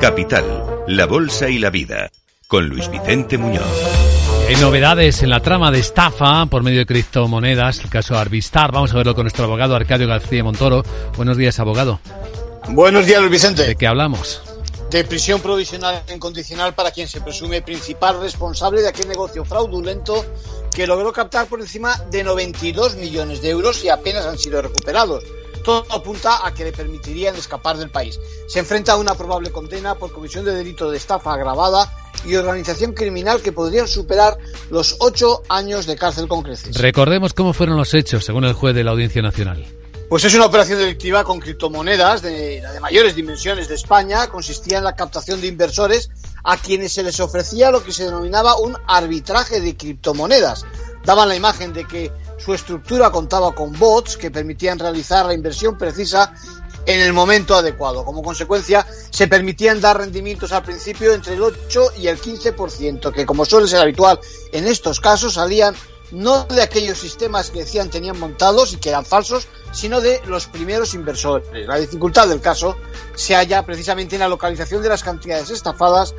Capital, la Bolsa y la Vida, con Luis Vicente Muñoz. Hay novedades en la trama de estafa por medio de criptomonedas, el caso Arvistar. Vamos a verlo con nuestro abogado Arcadio García Montoro. Buenos días, abogado. Buenos días, Luis Vicente. ¿De qué hablamos? De prisión provisional incondicional para quien se presume principal responsable de aquel negocio fraudulento que logró captar por encima de 92 millones de euros y apenas han sido recuperados. Todo apunta a que le permitirían escapar del país. Se enfrenta a una probable condena por comisión de delito de estafa agravada y organización criminal que podrían superar los ocho años de cárcel con creces. Recordemos cómo fueron los hechos, según el juez de la Audiencia Nacional. Pues es una operación delictiva con criptomonedas de, de mayores dimensiones de España. Consistía en la captación de inversores a quienes se les ofrecía lo que se denominaba un arbitraje de criptomonedas. Daban la imagen de que su estructura contaba con bots que permitían realizar la inversión precisa en el momento adecuado. Como consecuencia, se permitían dar rendimientos al principio entre el 8 y el 15%, que como suele ser habitual en estos casos, salían no de aquellos sistemas que decían tenían montados y que eran falsos, sino de los primeros inversores. La dificultad del caso se halla precisamente en la localización de las cantidades estafadas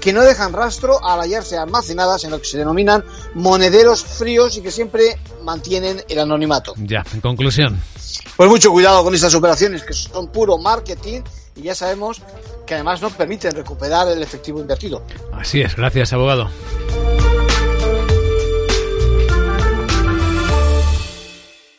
que no dejan rastro al hallarse almacenadas en lo que se denominan monederos fríos y que siempre mantienen el anonimato. Ya, en conclusión. Pues mucho cuidado con estas operaciones que son puro marketing y ya sabemos que además no permiten recuperar el efectivo invertido. Así es, gracias abogado.